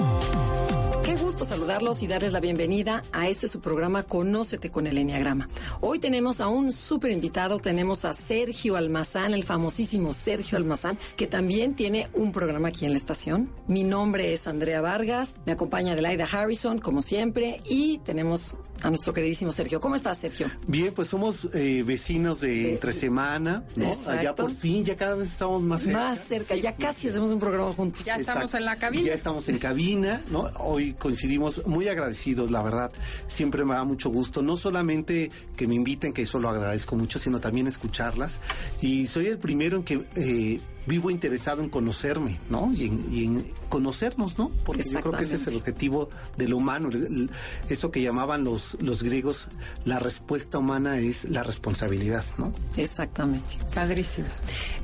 Bye. Saludarlos y darles la bienvenida a este su programa Conócete con el Enneagrama. Hoy tenemos a un súper invitado, tenemos a Sergio Almazán, el famosísimo Sergio Almazán, que también tiene un programa aquí en la estación. Mi nombre es Andrea Vargas, me acompaña Adelaida Harrison, como siempre, y tenemos a nuestro queridísimo Sergio. ¿Cómo estás, Sergio? Bien, pues somos eh, vecinos de entre semana, ¿no? Allá por fin, ya cada vez estamos más cerca. Más cerca, ya casi hacemos un programa juntos. Ya estamos en la cabina. Ya estamos en cabina, ¿no? Hoy coincidimos muy agradecidos, la verdad. Siempre me da mucho gusto, no solamente que me inviten, que eso lo agradezco mucho, sino también escucharlas. Y soy el primero en que eh, vivo interesado en conocerme, ¿no? Y en, conocernos, ¿no? Porque yo creo que ese es el objetivo de lo humano. eso que llamaban los, los griegos, la respuesta humana es la responsabilidad, ¿no? Exactamente. Padrísimo.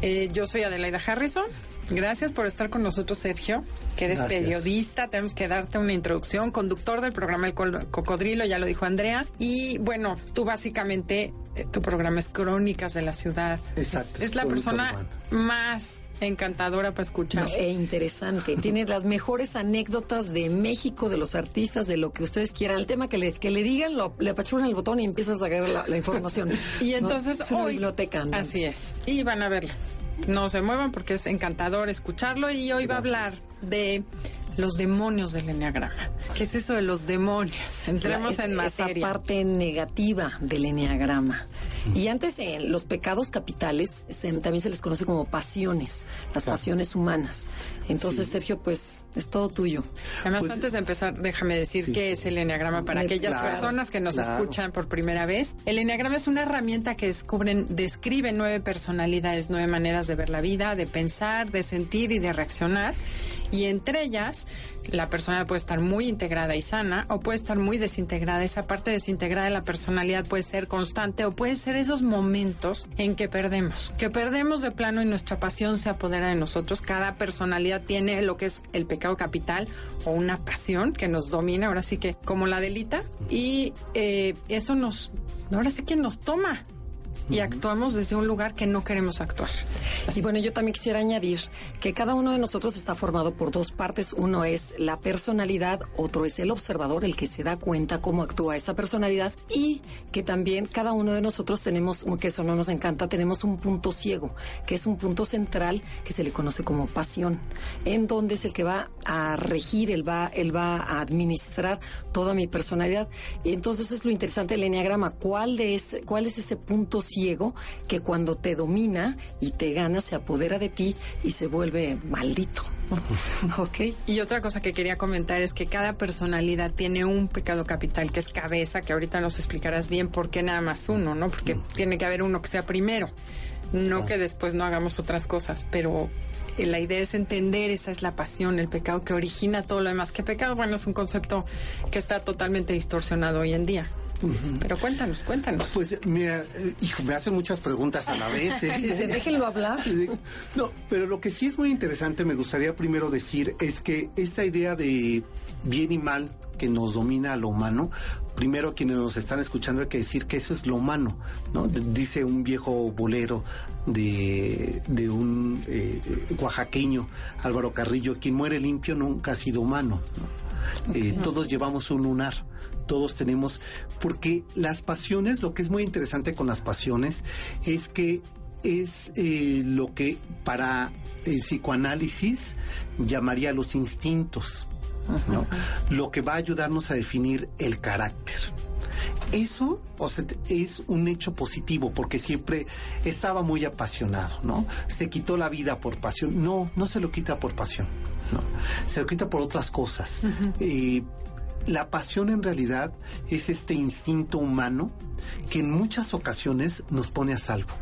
Eh, yo soy Adelaida Harrison. Gracias por estar con nosotros, Sergio, que eres periodista. Tenemos que darte una introducción, conductor del programa El Cocodrilo, ya lo dijo Andrea. Y bueno, tú básicamente, eh, tu programa es Crónicas de la Ciudad. Exacto. Es, la persona más encantadora para escuchar. e interesante. Tiene las mejores anécdotas de México, de los artistas, de lo que ustedes quieran. El tema que le, que le digan, lo, le apachuran el botón y empiezas a sacar la, información. y entonces es una biblioteca. Así es. Y van a verla no se muevan porque es encantador escucharlo. Y hoy va a hablar de los demonios del enneagrama. ¿Qué es eso de los demonios? Entremos en materia. Esa parte negativa del enneagrama. Y antes, en los pecados capitales también se les conoce como pasiones, las pasiones humanas. Entonces, Sergio, pues es todo tuyo. Además, pues, antes de empezar, déjame decir qué es el Enneagrama para aquellas personas que nos escuchan por primera vez. El Enneagrama es una herramienta que descubren, describe nueve personalidades, nueve maneras de ver la vida, de pensar, de sentir y de reaccionar y entre ellas la persona puede estar muy integrada y sana o puede estar muy desintegrada. Esa parte desintegrada de la personalidad puede ser constante o puede ser esos momentos en que perdemos, que perdemos de plano y nuestra pasión se apodera de nosotros. Cada personalidad tiene lo que es el pecado capital o una pasión que nos domina, ahora sí que como la delita, y eh, eso nos, ahora sí que nos toma y actuamos desde un lugar que no queremos actuar. Y bueno, yo también quisiera añadir que cada uno de nosotros está formado por dos partes. Uno es la personalidad, otro es el observador, el que se da cuenta cómo actúa esa personalidad y que también cada uno de nosotros tenemos, que eso no nos encanta, tenemos un punto ciego, que es un punto central que se le conoce como pasión, en donde es el que va a regir, él va, él va a administrar toda mi personalidad. Entonces es lo interesante del enneagrama, ¿cuál, es, cuál es ese punto ciego? Ciego que cuando te domina y te gana se apodera de ti y se vuelve maldito. ok. Y otra cosa que quería comentar es que cada personalidad tiene un pecado capital que es cabeza, que ahorita nos explicarás bien por qué nada más uno, ¿no? Porque tiene que haber uno que sea primero, no que después no hagamos otras cosas, pero eh, la idea es entender, esa es la pasión, el pecado que origina todo lo demás. ¿Qué pecado? Bueno, es un concepto que está totalmente distorsionado hoy en día. Pero cuéntanos, cuéntanos. Pues me, hijo, me hacen muchas preguntas a la vez. ¿eh? sí, déjenlo hablar. No, pero lo que sí es muy interesante, me gustaría primero decir, es que esta idea de bien y mal que nos domina a lo humano, primero quienes nos están escuchando hay que decir que eso es lo humano, ¿no? Dice un viejo bolero de, de un eh, oaxaqueño, Álvaro Carrillo, quien muere limpio nunca ha sido humano, eh, todos llevamos un lunar todos tenemos, porque las pasiones, lo que es muy interesante con las pasiones es que es eh, lo que para el psicoanálisis llamaría los instintos, ¿no? Lo que va a ayudarnos a definir el carácter. Eso o es un hecho positivo porque siempre estaba muy apasionado, ¿no? Se quitó la vida por pasión. No, no se lo quita por pasión, ¿no? Se lo quita por otras cosas la pasión en realidad es este instinto humano que en muchas ocasiones nos pone a salvo.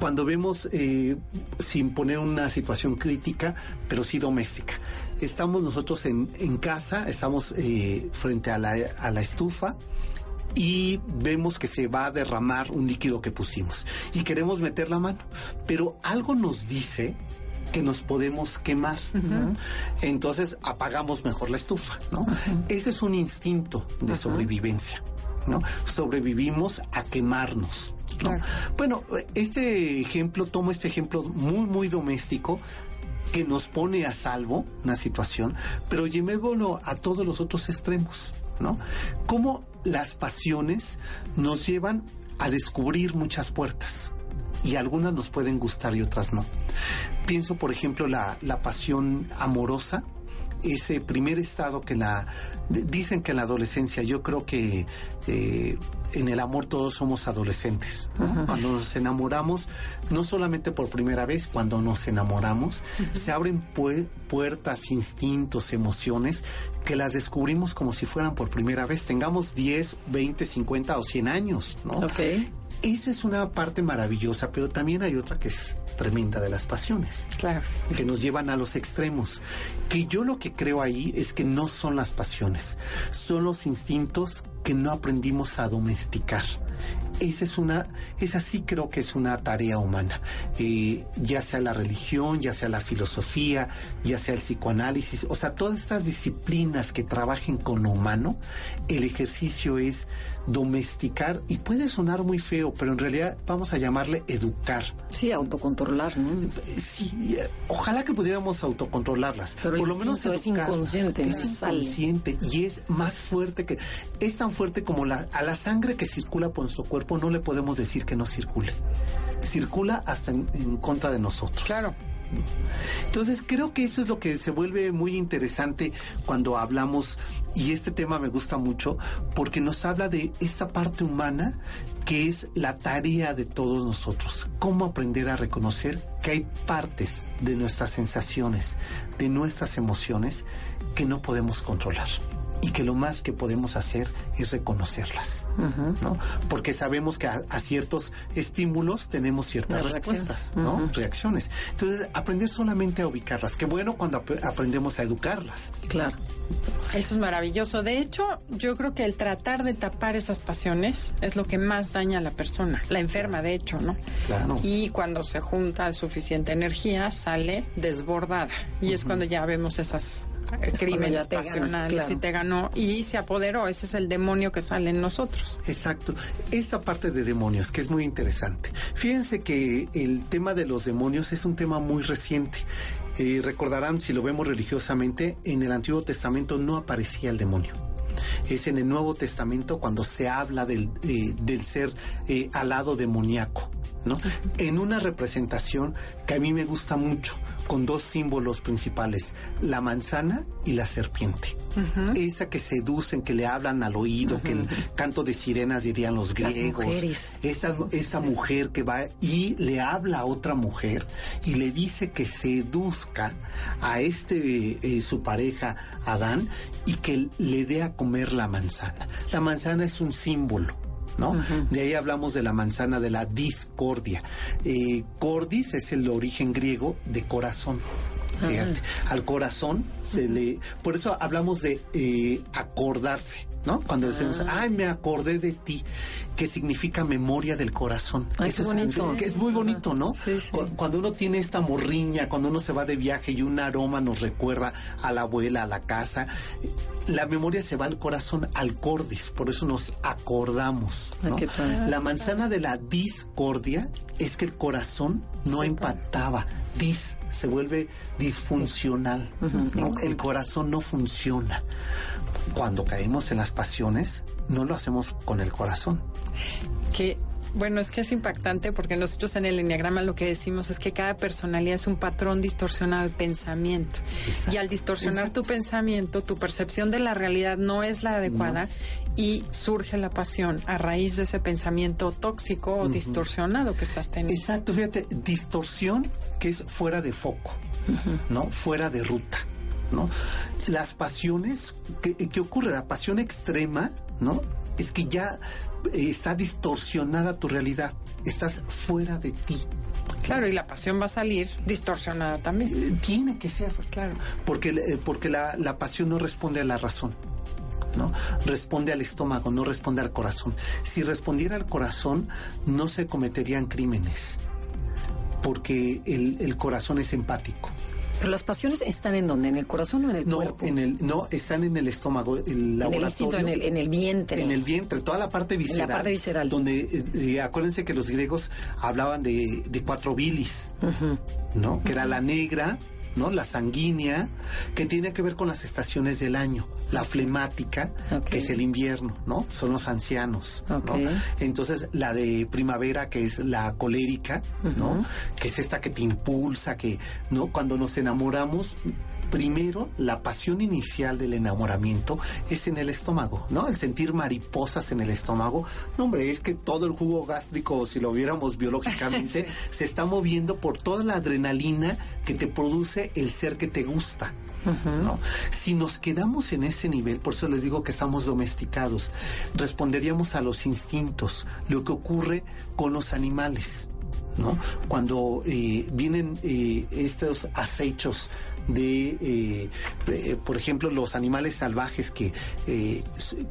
Cuando vemos, eh, sin poner una situación crítica, pero sí doméstica, estamos nosotros en, en casa, estamos eh, frente a la, a la estufa, y vemos que se va a derramar un líquido que pusimos y queremos meter la mano, pero algo nos dice que nos podemos quemar. Entonces apagamos mejor la estufa, ¿no? Ese es un instinto de sobrevivencia, ¿no? Sobrevivimos a quemarnos. Bueno, este ejemplo, tomo este ejemplo muy, muy doméstico que nos pone a salvo una situación, pero llevémoslo a todos los otros extremos, ¿no? Cómo las pasiones nos llevan a descubrir muchas puertas y algunas nos pueden gustar y otras no. Pienso, por ejemplo, la, la pasión amorosa, ese primer estado que la dicen que en la adolescencia yo creo que eh, en el amor todos somos adolescentes cuando nos enamoramos no solamente por primera vez cuando nos enamoramos se abren puertas instintos emociones que las descubrimos como si fueran por primera vez. Tengamos 10 20 50 o 100 años no esa es una parte maravillosa, pero también hay otra que es tremenda de las pasiones. Claro. Que nos llevan a los extremos. Que yo lo que creo ahí es que no son las pasiones, son los instintos que no aprendimos a domesticar esa es una, esa sí creo que es una tarea humana, eh, ya sea la religión, ya sea la filosofía, ya sea el psicoanálisis, o sea, todas estas disciplinas que trabajen con lo humano, el ejercicio es domesticar y puede sonar muy feo, pero en realidad vamos a llamarle educar. Sí, autocontrolar, ¿no? Sí, ojalá que pudiéramos autocontrolarlas. Pero por lo menos es inconsciente. Es inconsciente y es más fuerte que es tan fuerte como la a la sangre que circula por nuestro cuerpo no le podemos decir que no circule. Circula hasta en, contra de nosotros. Claro. Entonces creo que eso es lo que se vuelve muy interesante cuando hablamos, y este tema me gusta mucho, porque nos habla de esa parte humana que es la tarea de todos nosotros. Cómo aprender a reconocer que hay partes de nuestras sensaciones, de nuestras emociones, que no podemos controlar y que lo más que podemos hacer es reconocerlas, ¿no? Porque sabemos que a, ciertos estímulos tenemos ciertas respuestas, ¿no? Reacciones. Entonces, aprender solamente a ubicarlas. Qué bueno cuando aprendemos a educarlas. Claro. Eso es maravilloso. De hecho, yo creo que el tratar de tapar esas pasiones es lo que más daña a la persona, la enferma, de hecho, ¿no? Claro. Y cuando se junta suficiente energía, sale desbordada. Y es cuando ya vemos esas crímenes pasionales y te ganó y se apoderó. Ese es el demonio que sale en nosotros. Exacto. Esta parte de demonios, que es muy interesante. Fíjense que el tema de los demonios es un tema muy reciente. Eh, recordarán, si lo vemos religiosamente, en el Antiguo Testamento no aparecía el demonio es en el Nuevo Testamento cuando se habla del, eh, del ser eh, alado demoníaco, ¿no? En una representación que a mí me gusta mucho, con dos símbolos principales, la manzana y la serpiente. Esa que seducen, que le hablan al oído, que el canto de sirenas dirían los griegos. Esta, esta mujer que va y le habla a otra mujer y le dice que seduzca a este, eh, su pareja, Adán, y que le dé a comer la manzana. La manzana es un símbolo ¿no? De ahí hablamos de la manzana de la discordia. Eh, cordis es el origen griego de corazón. al corazón se le... Por eso hablamos de eh, acordarse, ¿no? Cuando decimos, ah. ay, me acordé de ti, que significa memoria del corazón. Eso es bonito. Que es muy bonito, ¿no? Cuando uno tiene esta morriña, cuando uno se va de viaje y un aroma nos recuerda a la abuela, a la casa, la memoria se va al corazón, al cordis, por eso nos acordamos. la manzana de la discordia es que el corazón no empataba. Dis se vuelve disfuncional. El corazón no funciona. Cuando caemos en las pasiones, no lo hacemos con el corazón. Que bueno, es que es impactante porque nosotros en el Enneagrama lo que decimos es que cada personalidad es un patrón distorsionado de pensamiento. Y al distorsionar tu pensamiento, tu percepción de la realidad no es la adecuada y surge la pasión a raíz de ese pensamiento tóxico o distorsionado que estás teniendo. Exacto, fíjate, distorsión que es fuera de foco, ¿no? Fuera de ruta. ¿No? Las pasiones, ¿qué, ¿qué, ocurre? La pasión extrema, ¿no? Es que ya está distorsionada tu realidad. estás fuera de ti. Claro, y la pasión va a salir distorsionada también. Eh, tiene que ser. Claro. Porque, eh, porque la, la pasión no responde a la razón. ¿no? Responde al estómago, no responde al corazón. Si respondiera al corazón, no se cometerían crímenes, porque el, el corazón es empático. Pero las pasiones están en dónde, en el corazón o en el no, cuerpo? En el, no, están en el estómago, el laboratorio. En el, en el, vientre. En el vientre, toda la parte visceral. la parte visceral. Donde, eh, eh, acuérdense que los griegos hablaban de, de cuatro bilis, ¿no? Que era la negra, ¿no? La sanguínea, que tiene que ver con las estaciones del año. La flemática, que es el invierno, ¿no? Son los ancianos, ¿no? Entonces, la de primavera, que es la colérica, ¿no? Que es esta que te impulsa, que, ¿no? Cuando nos enamoramos, primero, la pasión inicial del enamoramiento es en el estómago, ¿no? El sentir mariposas en el estómago. No, hombre, es que todo el jugo gástrico, si lo viéramos biológicamente, se está moviendo por toda la adrenalina que te produce el ser que te gusta. ¿No? Si nos quedamos en ese nivel, por eso les digo que estamos domesticados, responderíamos a los instintos, lo que ocurre con los animales. Cuando eh, vienen eh, estos acechos de, eh, por ejemplo, los animales salvajes que,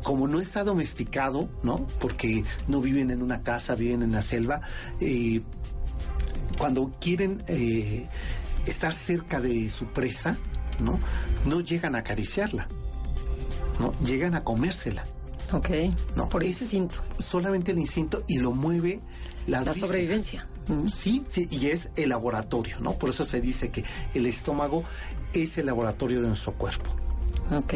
como no está domesticado, ¿no? Porque no viven en una casa, viven en la selva, cuando quieren estar cerca de su presa, ¿no? No llegan a acariciarla, ¿no? Llegan a comérsela. Ok. No, por ese instinto. Solamente el instinto y lo mueve la sobrevivencia. Sí, sí, y es el laboratorio, ¿no? Por eso se dice que el estómago es el laboratorio de nuestro cuerpo. Ok.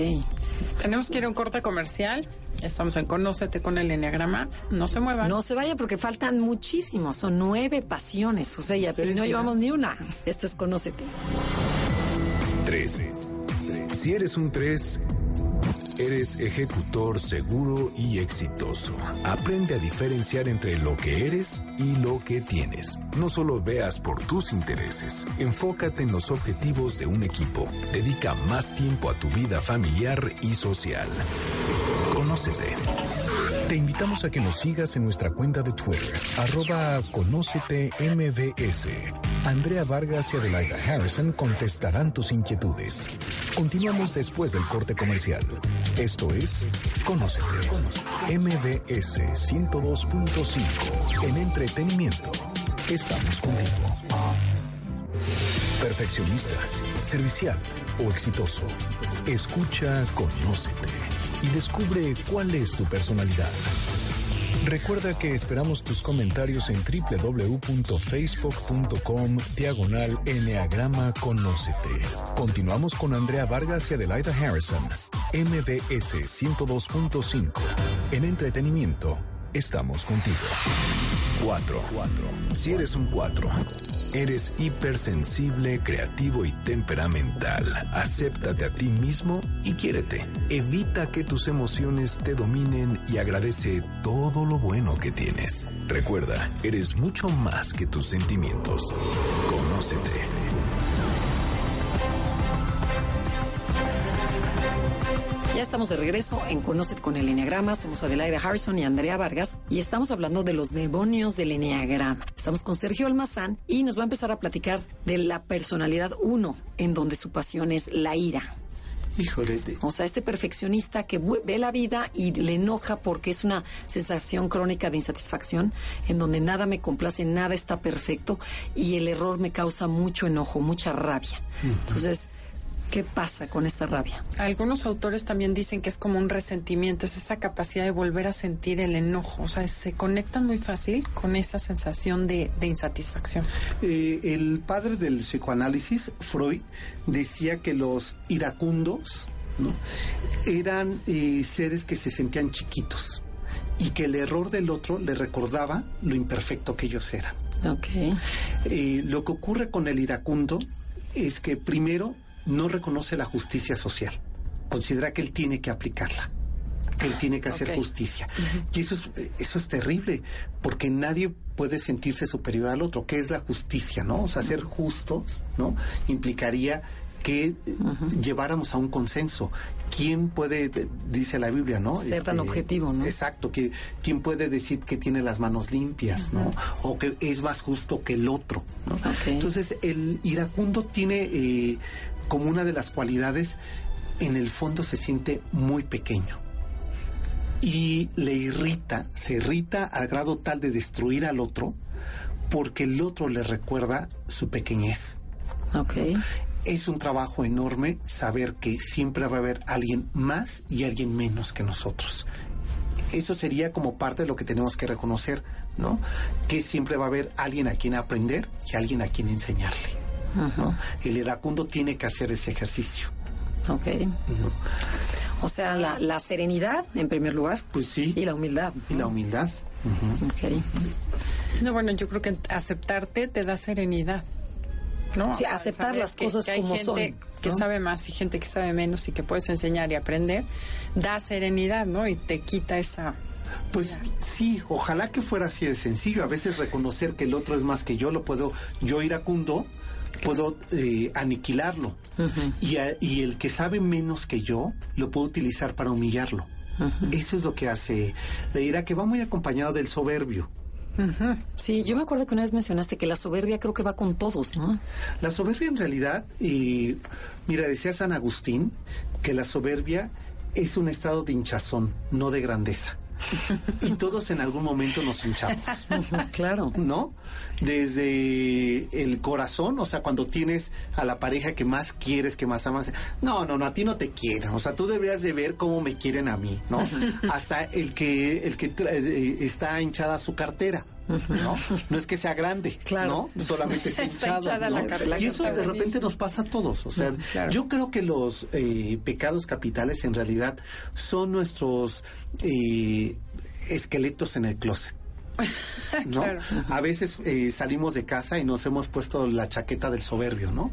Tenemos que ir a un corte comercial. Estamos en Conócete con el Enneagrama. No se muevan. No se vaya porque faltan muchísimos. Son nueve pasiones. O sea, ya no llevamos ni una. Esto es Conócete. Si eres un tres Eres ejecutor seguro y exitoso. Aprende a diferenciar entre lo que eres y lo que tienes. No solo veas por tus intereses, enfócate en los objetivos de un equipo. Dedica más tiempo a tu vida familiar y social. Conócete. Te invitamos a que nos sigas en nuestra cuenta de Twitter, arroba Conócete MBS. Andrea Vargas y Adelaida Harrison contestarán tus inquietudes. Continuamos después del corte comercial. Esto es Conócete. MBS 102.5. En entretenimiento. Estamos contigo. Perfeccionista, servicial o exitoso. Escucha Conócete y descubre cuál es tu personalidad. Recuerda que esperamos tus comentarios en www.facebook.com diagonal Enneagrama Conócete. Continuamos con Andrea Vargas y Adelaida Harrison. MBS 102.5. En entretenimiento, estamos contigo. 4. Si eres un 4 Eres hipersensible, creativo y temperamental. Acéptate a ti mismo y quiérete. Evita que tus emociones te dominen y agradece todo lo bueno que tienes. Recuerda, eres mucho más que tus sentimientos. Conócete. Ya estamos de regreso en Conocet con el Enneagrama. Somos Adelaida Harrison y Andrea Vargas y estamos hablando de los demonios del Enneagrama. Estamos con Sergio Almazán y nos va a empezar a platicar de la personalidad 1, en donde su pasión es la ira. Híjole. O sea, este perfeccionista que ve la vida y le enoja porque es una sensación crónica de insatisfacción, en donde nada me complace, nada está perfecto y el error me causa mucho enojo, mucha rabia. Entonces, ¿Qué pasa con esta rabia? Algunos autores también dicen que es como un resentimiento, es esa capacidad de volver a sentir el enojo, o sea, se conectan muy fácil con esa sensación de, insatisfacción. Eh, el padre del psicoanálisis, Freud, decía que los iracundos eran eh, seres que se sentían chiquitos y que el error del otro le recordaba lo imperfecto que ellos eran. Okay. Eh, lo que ocurre con el iracundo es que primero no reconoce la justicia social. Considera que él tiene que aplicarla, que él tiene que hacer justicia. Y eso es, eso es terrible, porque nadie puede sentirse superior al otro, que es la justicia, ¿no? O sea, ser justos, ¿no? Implicaría que lleváramos a un consenso. ¿Quién puede, dice la Biblia, ¿no? Ser tan este, objetivo, ¿no? Exacto, que quién puede decir que tiene las manos limpias, ¿no? O que es más justo que el otro, ¿no? Entonces, el iracundo tiene eh, como una de las cualidades, en el fondo se siente muy pequeño y le irrita, se irrita al grado tal de destruir al otro porque el otro le recuerda su pequeñez. Okay. Es un trabajo enorme saber que siempre va a haber alguien más y alguien menos que nosotros. Eso sería como parte de lo que tenemos que reconocer, ¿no? Que siempre va a haber alguien a quien aprender y alguien a quien enseñarle. ¿No? El iracundo tiene que hacer ese ejercicio. Ok. O sea, la, serenidad, en primer lugar. Pues sí. Y la humildad. Y la humildad. No, bueno, yo creo que aceptarte te da serenidad. ¿no? Sí, aceptar las cosas que hay como gente que sabe más y gente que sabe menos y que puedes enseñar y aprender, da serenidad, ¿no? Y te quita esa pues sí, ojalá que fuera así de sencillo. A veces reconocer que el otro es más que yo, lo puedo yo iracundo, puedo eh, aniquilarlo. y, y, el que sabe menos que yo, lo puedo utilizar para humillarlo. Eso es lo que hace. Le dirá que va muy acompañado del soberbio. Sí, yo me acuerdo que una vez mencionaste que la soberbia creo que va con todos, ¿no? La soberbia en realidad, y mira, decía San Agustín que la soberbia es un estado de hinchazón, no de grandeza. Y todos en algún momento nos hinchamos. claro. ¿No? Desde el corazón, o sea, cuando tienes a la pareja que más quieres, que más amas. No, no, no, a ti no te quieren. O sea, tú deberías de ver cómo me quieren a mí, ¿no? Hasta el que, el que eh, está hinchada su cartera. ¿No? No es que sea grande, claro. ¿no? Solamente está, hinchada. y eso de repente nos pasa a todos. O sea, yo creo que los eh, pecados capitales en realidad son nuestros eh, esqueletos en el closet. ¿no? A veces eh, salimos de casa y nos hemos puesto la chaqueta del soberbio, ¿no?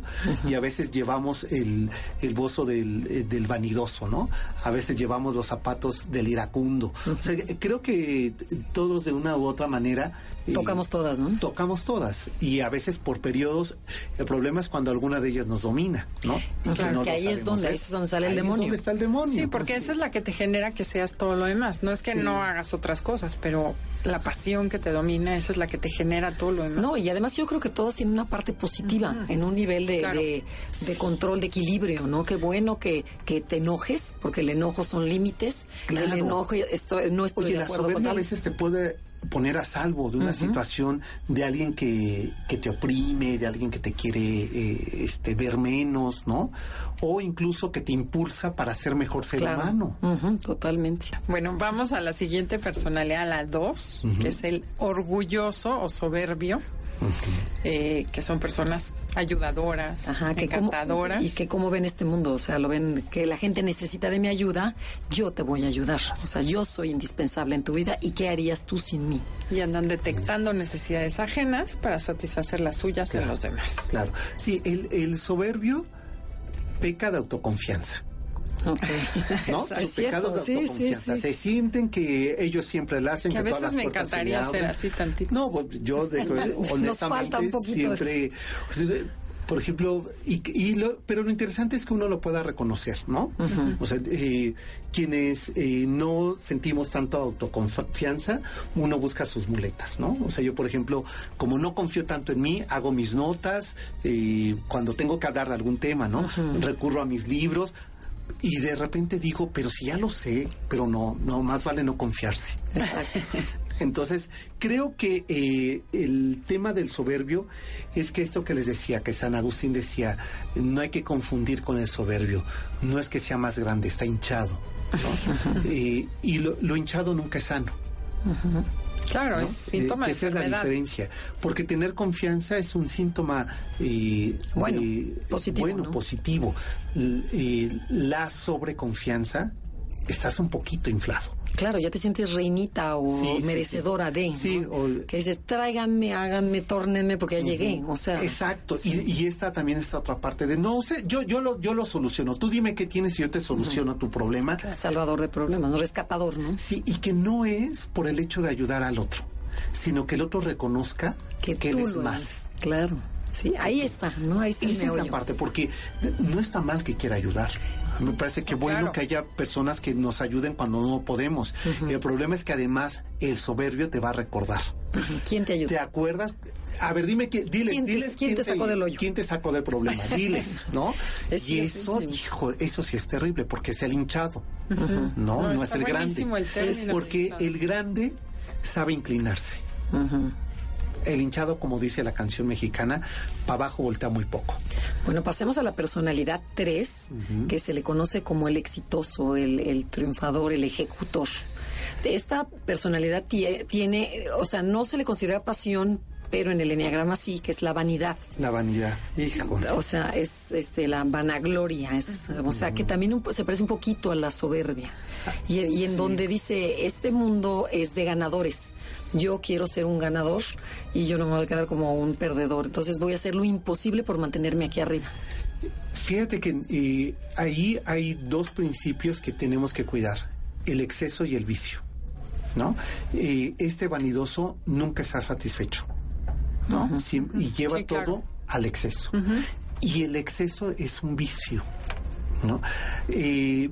Y a veces llevamos el, el bozo del, eh, del, vanidoso, ¿no? A veces llevamos los zapatos del iracundo. O sea, creo que todos de una u otra manera... Eh, tocamos todas, ¿no? Tocamos todas. Y a veces por periodos, el problema es cuando alguna de ellas nos domina, ¿no? claro, que, ahí es donde, sale el demonio. Es está el demonio. Sí, porque esa es la que te genera que seas todo lo demás. No es que no hagas otras cosas, pero la pasión que te domina, esa es la que te genera todo lo demás. No, y además yo creo que todas tienen una parte positiva, en un nivel de, de, control, de equilibrio, ¿no? Qué bueno que, que te enojes, porque el enojo son límites. El enojo, estoy, no estoy Oye, de acuerdo la a veces te puede poner a salvo de una situación de alguien que, que, te oprime, de alguien que te quiere eh, este, ver menos, ¿no? O incluso que te impulsa para ser mejor ser humano. totalmente. Bueno, vamos a la siguiente personalidad, la dos, que es el orgulloso o soberbio. Eh, que son personas ayudadoras, encantadoras. y que cómo ven este mundo, o sea, lo ven que la gente necesita de mi ayuda, yo te voy a ayudar, o sea, yo soy indispensable en tu vida y qué harías tú sin mí. Y andan detectando necesidades ajenas para satisfacer las suyas en los demás. Claro, sí, el, el soberbio peca de autoconfianza. ¿No? Sus pecados de autoconfianza. Se sienten que ellos siempre la hacen. Que, a veces me encantaría ser así tantito. No, pues, yo de, honestamente siempre por ejemplo, y, lo, pero lo interesante es que uno lo pueda reconocer, ¿no? O sea, eh, quienes eh, no sentimos tanto autoconfianza, uno busca sus muletas, ¿no? O sea, yo, por ejemplo, como no confío tanto en mí, hago mis notas, eh, cuando tengo que hablar de algún tema, ¿no? Recurro a mis libros, y de repente digo, pero si ya lo sé, pero no, no, más vale no confiarse. Entonces, creo que eh, el tema del soberbio es que esto que les decía, que San Agustín decía, no hay que confundir con el soberbio, no es que sea más grande, está hinchado. Eh, y lo, hinchado nunca es sano. Claro, es síntoma de Esa es la diferencia. Porque tener confianza es un síntoma eh, bueno, positivo. Bueno, positivo. la sobreconfianza, estás un poquito inflado. Claro, ya te sientes reinita o merecedora de. Sí, que dices, tráiganme, háganme, tórnenme porque ya llegué. O sea. Exacto. Y, esta también está otra parte de, no sé, yo, yo, lo, yo lo soluciono. Tú dime qué tienes y yo te soluciono tu problema. Salvador de problemas, ¿no? Rescatador, ¿no? Sí, y que no es por el hecho de ayudar al otro, sino que el otro reconozca que, que eres más. Claro. Sí, ahí está, ¿no? Ahí está Esa es la parte, porque no está mal que quiera ayudar. Me parece que bueno que haya personas que nos ayuden cuando no podemos. El problema es que además el soberbio te va a recordar. ¿Quién te ayuda? ¿Te acuerdas? A ver, dime, diles, ¿Quién, diles ¿quién, te sacó del hoyo? ¿Quién te sacó del problema? Diles, ¿no? y eso, hijo, eso sí es terrible porque es el hinchado, ¿no? No, es el grande. porque el grande sabe inclinarse el hinchado, como dice la canción mexicana, para abajo voltea muy poco. Bueno, pasemos a la personalidad 3, que se le conoce como el exitoso, el, triunfador, el ejecutor. Esta personalidad tiene, o sea, no se le considera pasión, pero en el enneagrama sí, que es la vanidad. La vanidad, hijo. O sea, es este la vanagloria, es, o sea, que también se parece un poquito a la soberbia. Y, en donde dice, este mundo es de ganadores. Yo quiero ser un ganador y yo no me voy a quedar como un perdedor. Entonces voy a hacer lo imposible por mantenerme aquí arriba. Fíjate que eh, ahí hay dos principios que tenemos que cuidar, el exceso y el vicio. ¿no? Eh, este vanidoso nunca está satisfecho. ¿No? y lleva todo al exceso. Y el exceso es un vicio, ¿no? Eh,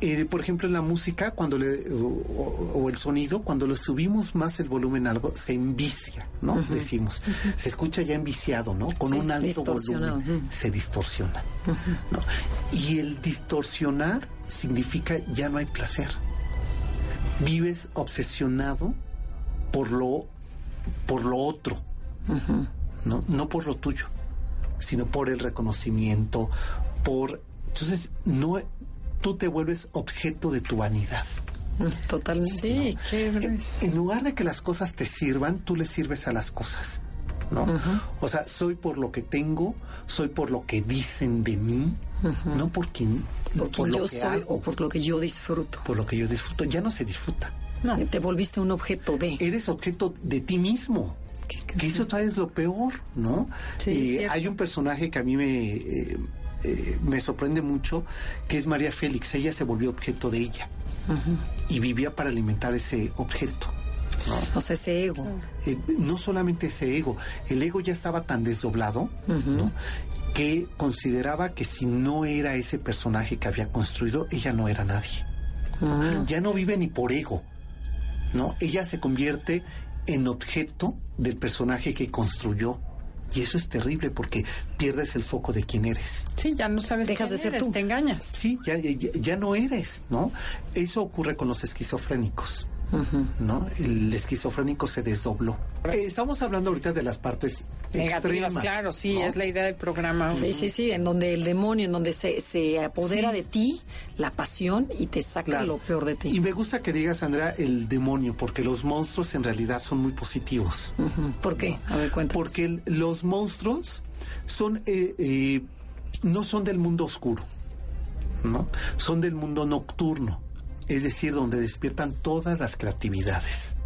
eh, por ejemplo, en la música, cuando le, o, el sonido, cuando le subimos más el volumen a algo, se envicia, ¿no? Decimos. Se escucha ya enviciado, ¿no? Con un alto volumen. Se distorsiona. ¿no? Y el distorsionar significa ya no hay placer. Vives obsesionado por lo, por lo otro, ¿no? no por lo tuyo, sino por el reconocimiento, por... Entonces, no, tú te vuelves objeto de tu vanidad. Totalmente. Sí, qué en, lugar de que las cosas te sirvan, tú le sirves a las cosas. ¿no? O sea, soy por lo que tengo, soy por lo que dicen de mí, no por quien, por, lo que soy o por lo que yo disfruto. Por lo que yo disfruto, ya no se disfruta. No. Te volviste un objeto de. Eres objeto de ti mismo que eso todavía es lo peor, ¿no? Sí, hay un personaje que a mí me, eh, eh, me sorprende mucho, que es María Félix. Ella se volvió objeto de ella y vivía para alimentar ese objeto. ¿no? O sea, ese ego. Eh, no solamente ese ego, el ego ya estaba tan desdoblado, ¿no? que consideraba que si no era ese personaje que había construido, ella no era nadie. Ah. Ya no vive ni por ego, ¿no? Ella se convierte en objeto del personaje que construyó. Y eso es terrible porque pierdes el foco de quién eres. Sí, ya no sabes Dejas de ser tú. Te engañas. Sí, ya, ya, no eres, ¿no? Eso ocurre con los esquizofrénicos. ¿No? El esquizofrénico se desdobló. Eh, estamos hablando ahorita de las partes Negativas, claro, sí, es la idea del programa. Sí, sí, sí, en donde el demonio, en donde se, se apodera de ti la pasión y te saca lo peor de ti. Y me gusta que digas, Andrea, el demonio, porque los monstruos en realidad son muy positivos. ¿Por qué? A ver, cuéntanos. Porque los monstruos son, eh, eh, no son del mundo oscuro, ¿no? Son del mundo nocturno es decir, donde despiertan todas las creatividades,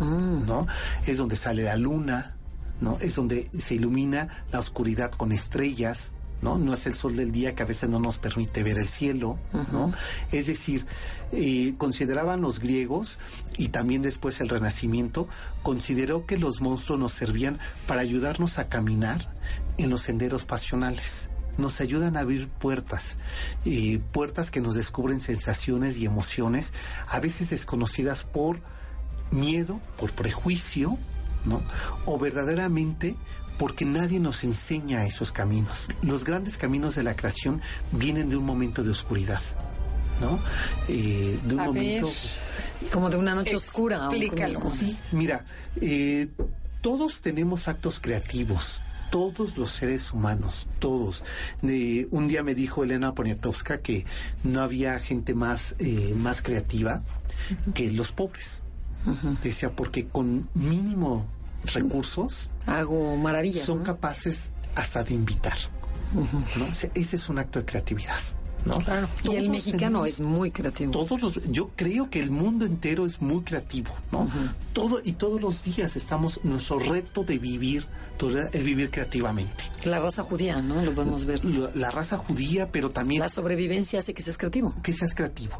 mm. ¿no? Es donde sale la luna, ¿no? Es donde se ilumina la oscuridad con estrellas, ¿no? No es el sol del día que a veces no nos permite ver el cielo, ¿no? Es decir, eh, consideraban los griegos y también después el Renacimiento, consideró que los monstruos nos servían para ayudarnos a caminar en los senderos pasionales nos ayudan a abrir puertas, y puertas que nos descubren sensaciones y emociones, a veces desconocidas por miedo, por prejuicio, ¿no? O verdaderamente porque nadie nos enseña esos caminos. Los grandes caminos de la creación vienen de un momento de oscuridad, ¿no? Eh, de un momento... Como de una noche oscura. Sí, mira, eh, todos tenemos actos creativos, todos los seres humanos, todos. un día me dijo Elena Poniatowska que no había gente más, eh, más creativa que los pobres. Decía, porque con mínimo recursos hago maravillas. Son capaces hasta de invitar. ese es un acto de creatividad. Y el mexicano es muy creativo. Todos los, yo creo que el mundo entero es muy creativo, ¿no? Todo y todos los días estamos nuestro reto de vivir es vivir creativamente. La raza judía, ¿no? Lo podemos ver. La, raza judía, pero también la sobrevivencia hace que seas creativo. Que seas creativo.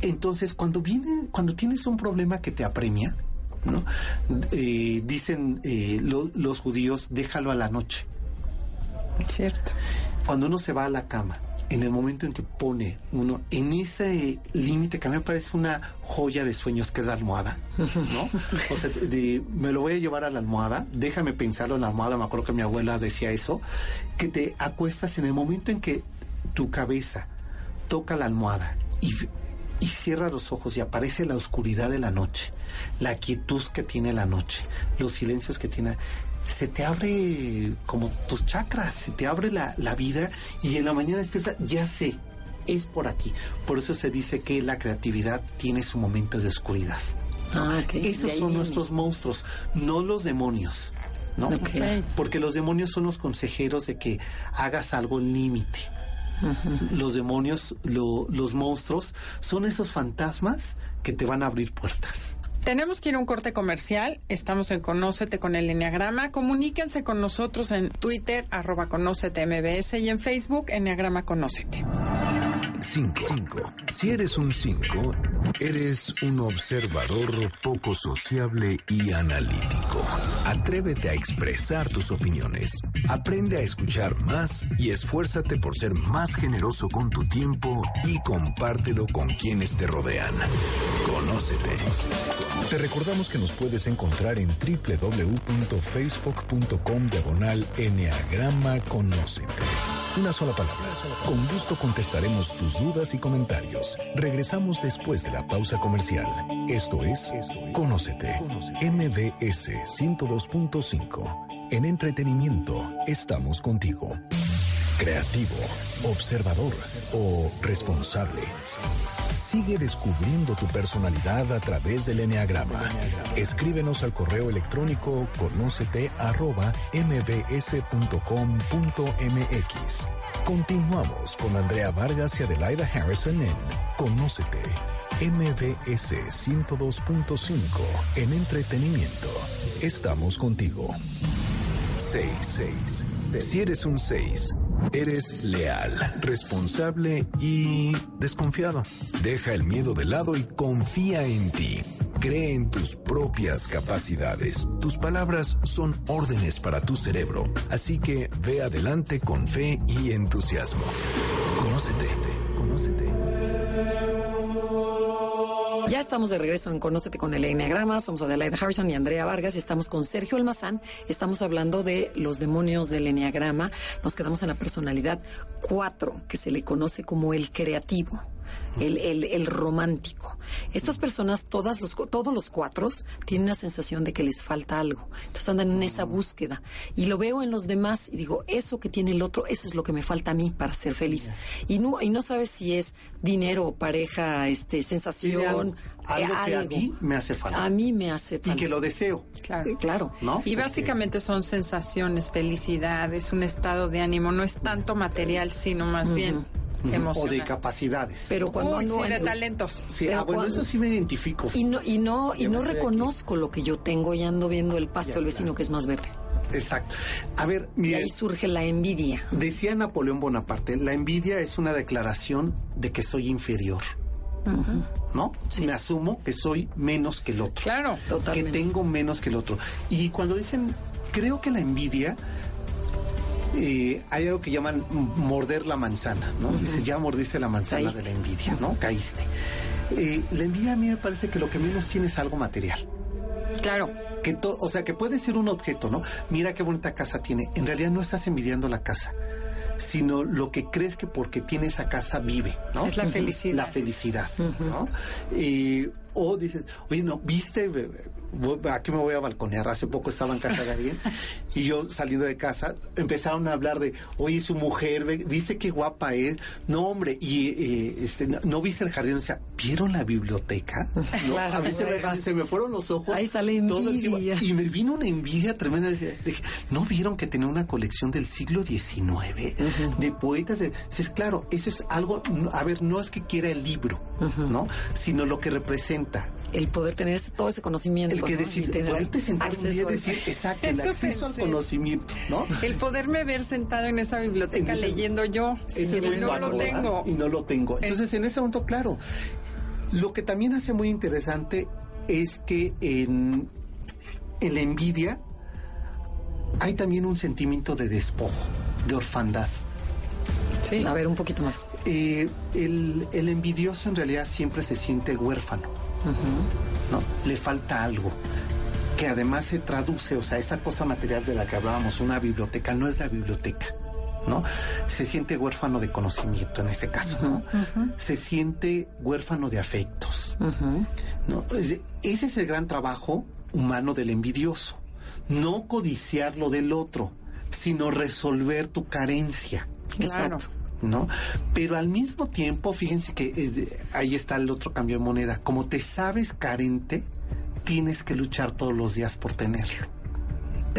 Entonces, cuando viene, cuando tienes un problema que te apremia, ¿no? Eh, dicen eh, los judíos, déjalo a la noche. Cierto. Cuando uno se va a la cama, en el momento en que pone uno en ese límite que a mí me parece una joya de sueños que es la almohada, ¿no? O sea, me lo voy a llevar a la almohada, déjame pensarlo en la almohada, me acuerdo que mi abuela decía eso, que te acuestas en el momento en que tu cabeza toca la almohada y, y cierra los ojos y aparece la oscuridad de la noche, la quietud que tiene la noche, los silencios que tiene se te abre como tus chakras, se te abre la, vida y en la mañana despierta, ya sé, es por aquí. Por eso se dice que la creatividad tiene su momento de oscuridad. Ah, Esos son nuestros monstruos, no los demonios. ¿no? Porque los demonios son los consejeros de que hagas algo límite. Los demonios, los monstruos, son esos fantasmas que te van a abrir puertas. Tenemos que ir a un corte comercial. Estamos en Conócete con el Enneagrama. Comuníquense con nosotros en Twitter, arroba Conócete MBS y en Facebook, Enneagrama Conócete. 5. Si eres un 5, eres un observador poco sociable y analítico. Atrévete a expresar tus opiniones. Aprende a escuchar más y esfuérzate por ser más generoso con tu tiempo y compártelo con quienes te rodean. Conócete. Te recordamos que nos puedes encontrar en www.facebook.com diagonal Enneagrama Conócete. Una sola palabra. Con gusto contestaremos tus dudas y comentarios. Regresamos después de la pausa comercial. Esto es Conócete. MBS 102.5. En entretenimiento estamos contigo. Creativo, observador o responsable. Sigue descubriendo tu personalidad a través del Enneagrama. Escríbenos al correo electrónico conócete arroba mbs.com.mx. Continuamos con Andrea Vargas y Adelaida Harrison en Conócete. MBS 102.5 en entretenimiento. Estamos contigo. 66. Si eres un 6, eres leal, responsable y desconfiado. Deja el miedo de lado y confía en ti. Cree en tus propias capacidades. Tus palabras son órdenes para tu cerebro, así que ve adelante con fe y entusiasmo. Conócete, conócete. Ya estamos de regreso en Conócete con el Enneagrama. Somos Adelaide Harrison y Andrea Vargas. Estamos con Sergio Almazán. Estamos hablando de los demonios del Enneagrama. Nos quedamos en la personalidad 4, que se le conoce como el creativo el, el, romántico. Estas personas, todas los, todos los cuatro, tienen una sensación de que les falta algo. Entonces andan en esa búsqueda. Y lo veo en los demás y digo, eso que tiene el otro, eso es lo que me falta a mí para ser feliz. Y no, y no sabes si es dinero, pareja, este, sensación. algo, que a mí me hace falta. A mí me hace falta. Y que lo deseo. Claro. claro. ¿No? Y básicamente son sensaciones, felicidad, es un estado de ánimo, no es tanto material, sino más bien o de capacidades. Pero cuando no de talentos. Sí, ah, bueno, eso sí me identifico. Y no y no y no reconozco lo que yo tengo y ando viendo el pasto del vecino que es más verde. Exacto. A ver, y ahí surge la envidia. Decía Napoleón Bonaparte, la envidia es una declaración de que soy inferior. ¿No? Me asumo que soy menos que el otro. Claro, totalmente. Que tengo menos que el otro. Y cuando dicen, creo que la envidia eh, hay algo que llaman morder la manzana, ¿no? Dice, ya mordiste la manzana de la envidia, ¿no? Caíste. Eh, la envidia a mí me parece que lo que menos tiene es algo material. Claro. Que o sea, que puede ser un objeto, ¿no? Mira qué bonita casa tiene. En realidad no estás envidiando la casa sino lo que crees que porque tiene esa casa vive, ¿no? Es la felicidad. La felicidad, ¿no? o dices, oye, no, viste, aquí me voy a balconear. Hace poco estaba en casa de alguien y yo saliendo de casa empezaron a hablar de, oye, su mujer, ¿viste qué guapa es? No, hombre, y eh, este, no, viste el jardín, o sea, ¿vieron la biblioteca? a veces se, me, fueron los ojos. Ahí está la envidia. y me vino una envidia tremenda. Dije, ¿no vieron que tenía una colección del siglo XIX de poetas? Es claro, eso es algo, a ver, no es que quiera el libro, ¿no? Sino lo que representa. El poder tener todo ese conocimiento el que decir, poderte sentar un día y decir, exacto, el acceso al conocimiento, ¿no? El poderme ver sentado en esa biblioteca leyendo yo, y no lo tengo. Y no lo tengo. Entonces, en ese momento, claro, lo que también hace muy interesante es que en, en la envidia hay también un sentimiento de despojo. de orfandad. Sí. A ver, un poquito más. Eh, el, el, envidioso en realidad siempre se siente huérfano. ¿no? Le falta algo que además se traduce, o sea, esa cosa material de la que hablábamos, una biblioteca, no es la biblioteca. ¿no? Se siente huérfano de conocimiento en este caso, ¿no? Se siente huérfano de afectos, ¿no? Ese es el gran trabajo humano del envidioso. No codiciar lo del otro, sino resolver tu carencia. Claro. ¿no? Pero al mismo tiempo, fíjense que eh, ahí está el otro cambio de moneda. Como te sabes carente, tienes que luchar todos los días por tenerlo.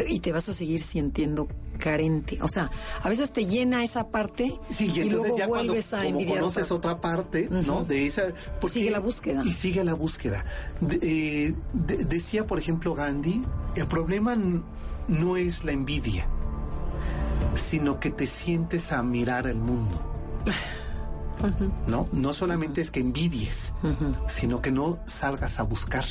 Y te vas a seguir sintiendo carente. O sea, a veces te llena esa parte y, luego vuelves a como conoces otra, parte, ¿no? De esa sigue la búsqueda. Y sigue la búsqueda. Eh, decía, por ejemplo, Gandhi, el problema no es la envidia sino que te sientes a mirar el mundo. ¿No? No solamente es que envidies, sino que no salgas a buscar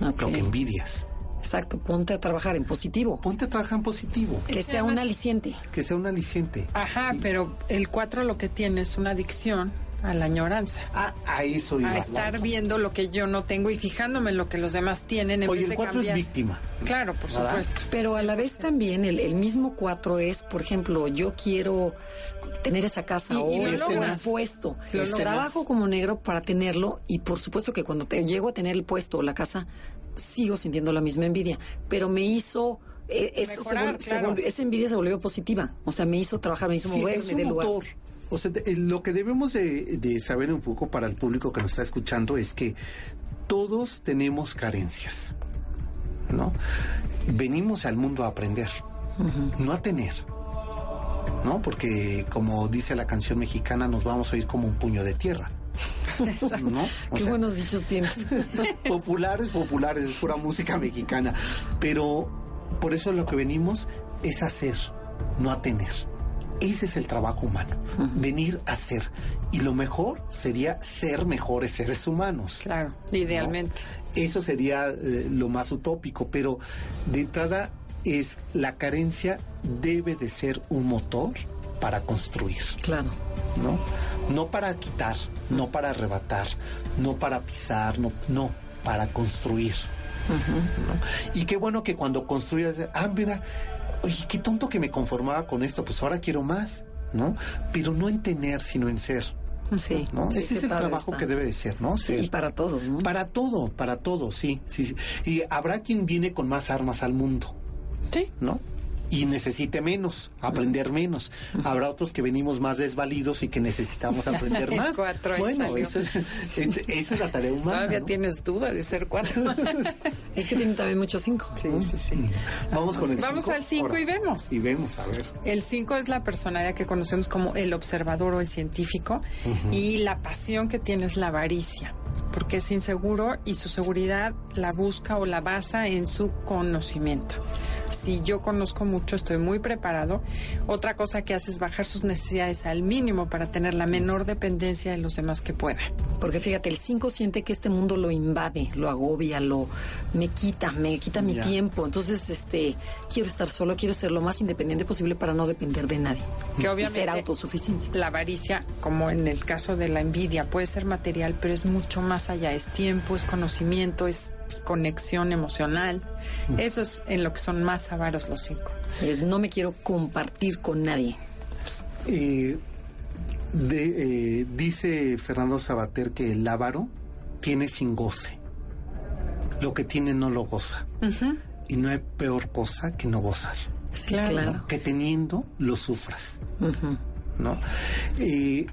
lo que envidias. Exacto, ponte a trabajar en positivo. Ponte a trabajar en positivo. Que sea un aliciente. Que sea un aliciente. Ajá, pero el 4 lo que tiene es una adicción a la añoranza. Ah, a eso A estar viendo lo que yo no tengo y fijándome en lo que los demás tienen en Oye, el 4 es víctima. Claro, por supuesto. Pero a la vez también el, el mismo 4 es, por ejemplo, yo quiero tener esa casa o este puesto. trabajo como negro para tenerlo y por supuesto que cuando te llego a tener el puesto o la casa, sigo sintiendo la misma envidia. Pero me hizo... Eh, esa envidia se volvió positiva. O sea, me hizo trabajar, me hizo moverme del lugar. O sea, lo que debemos de, saber un poco para el público que nos está escuchando es que todos tenemos carencias, ¿no? Venimos al mundo a aprender, no a tener, ¿no? Porque como dice la canción mexicana, nos vamos a ir como un puño de tierra. ¿No? Qué buenos dichos tienes. populares, populares, es pura música mexicana. Pero por eso lo que venimos es a ser, no a tener. Ese es el trabajo humano, venir a ser. Y lo mejor sería ser mejores seres humanos. Claro, idealmente. Eso sería eh, lo más utópico, pero de entrada es la carencia debe de ser un motor para construir. Claro. ¿No? No para quitar, no para arrebatar, no para pisar, no, no, para construir. Y qué bueno que cuando construyas, ah, mira, oye, qué tonto que me conformaba con esto, pues ahora quiero más, ¿no? Pero no en tener, sino en ser. Sí, ¿no? Ese es el trabajo que debe de ser, ¿no? Sí, y para todos, ¿no? Para todo, para todo, sí, sí, sí. Y habrá quien viene con más armas al mundo. Sí. ¿No? Y necesite menos, aprender menos. Habrá otros que venimos más desvalidos y que necesitamos aprender más. bueno, esa es, la tarea humana. Todavía tienes duda de ser cuatro. es que tienen también muchos cinco. Sí, sí, sí. Vamos con el Vamos al cinco y vemos. Y vemos, a ver. El cinco es la personalidad que conocemos como el observador o el científico y la pasión que tiene es la avaricia porque es inseguro y su seguridad la busca o la basa en su conocimiento si yo conozco mucho, estoy muy preparado. Otra cosa que hace es bajar sus necesidades al mínimo para tener la menor dependencia de los demás que pueda. Porque fíjate, el 5 siente que este mundo lo invade, lo agobia, lo me quita, me quita mi tiempo. Entonces, este, quiero estar solo, quiero ser lo más independiente posible para no depender de nadie. Que obviamente ser autosuficiente. La avaricia, como en el caso de la envidia, puede ser material, pero es mucho más allá. Es tiempo, es conocimiento, es conexión emocional. Eso es en lo que son más avaros los cinco. no me quiero compartir con nadie. Eh, de, eh, dice Fernando Sabater que el avaro tiene sin goce. Lo que tiene no lo goza. Y no hay peor cosa que no gozar. claro. Que teniendo lo sufras. ¿No? Eh,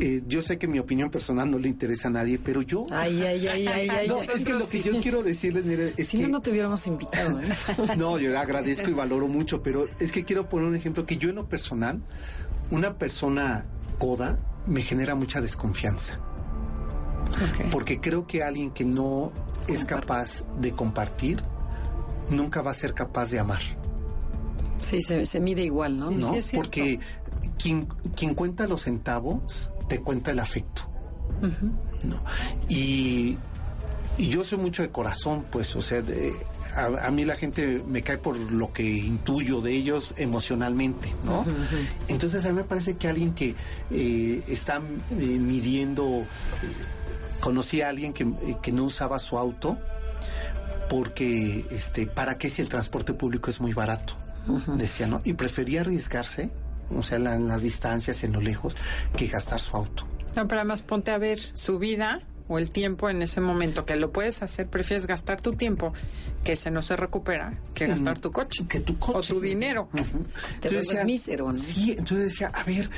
eh, yo sé que mi opinión personal no le interesa a nadie, pero yo... Ay, ay, ay, ay, ay. No, es que lo que yo quiero decirles, mire, es si que... no, no te hubiéramos invitado. ¿eh? no, yo agradezco y valoro mucho, pero es que quiero poner un ejemplo que yo en lo personal, una persona coda me genera mucha desconfianza. Porque creo que alguien que no es capaz de compartir, nunca va a ser capaz de amar. Sí, se, mide igual, ¿no? ¿No? Sí, Porque quien, quien cuenta los centavos te cuenta el afecto. ¿no? Y, yo soy mucho de corazón, pues, o sea, a, mí la gente me cae por lo que intuyo de ellos emocionalmente, ¿no? Entonces a mí me parece que alguien que eh, está eh, midiendo, conocí a alguien que, que no usaba su auto porque, este, ¿para qué si el transporte público es muy barato? Decía, ¿no? Y prefería arriesgarse, o sea, las distancias, en lo lejos, que gastar su auto. No, pero además ponte a ver su vida o el tiempo en ese momento que lo puedes hacer, prefieres gastar tu tiempo que se no se recupera que gastar tu coche. Que tu coche. O tu dinero. Te decía, mísero, ¿no? Sí, entonces decía, a ver,